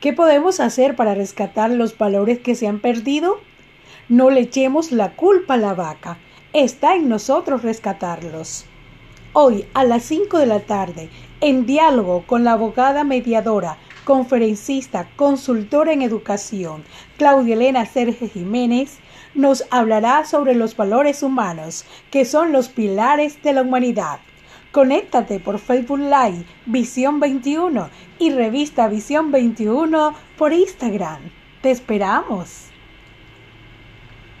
¿Qué podemos hacer para rescatar los valores que se han perdido? No le echemos la culpa a la vaca. Está en nosotros rescatarlos. Hoy a las 5 de la tarde, en diálogo con la abogada mediadora, conferencista, consultora en educación, Claudia Elena Sergio Jiménez, nos hablará sobre los valores humanos, que son los pilares de la humanidad. Conéctate por Facebook Live Visión 21 y revista Visión 21 por Instagram. Te esperamos.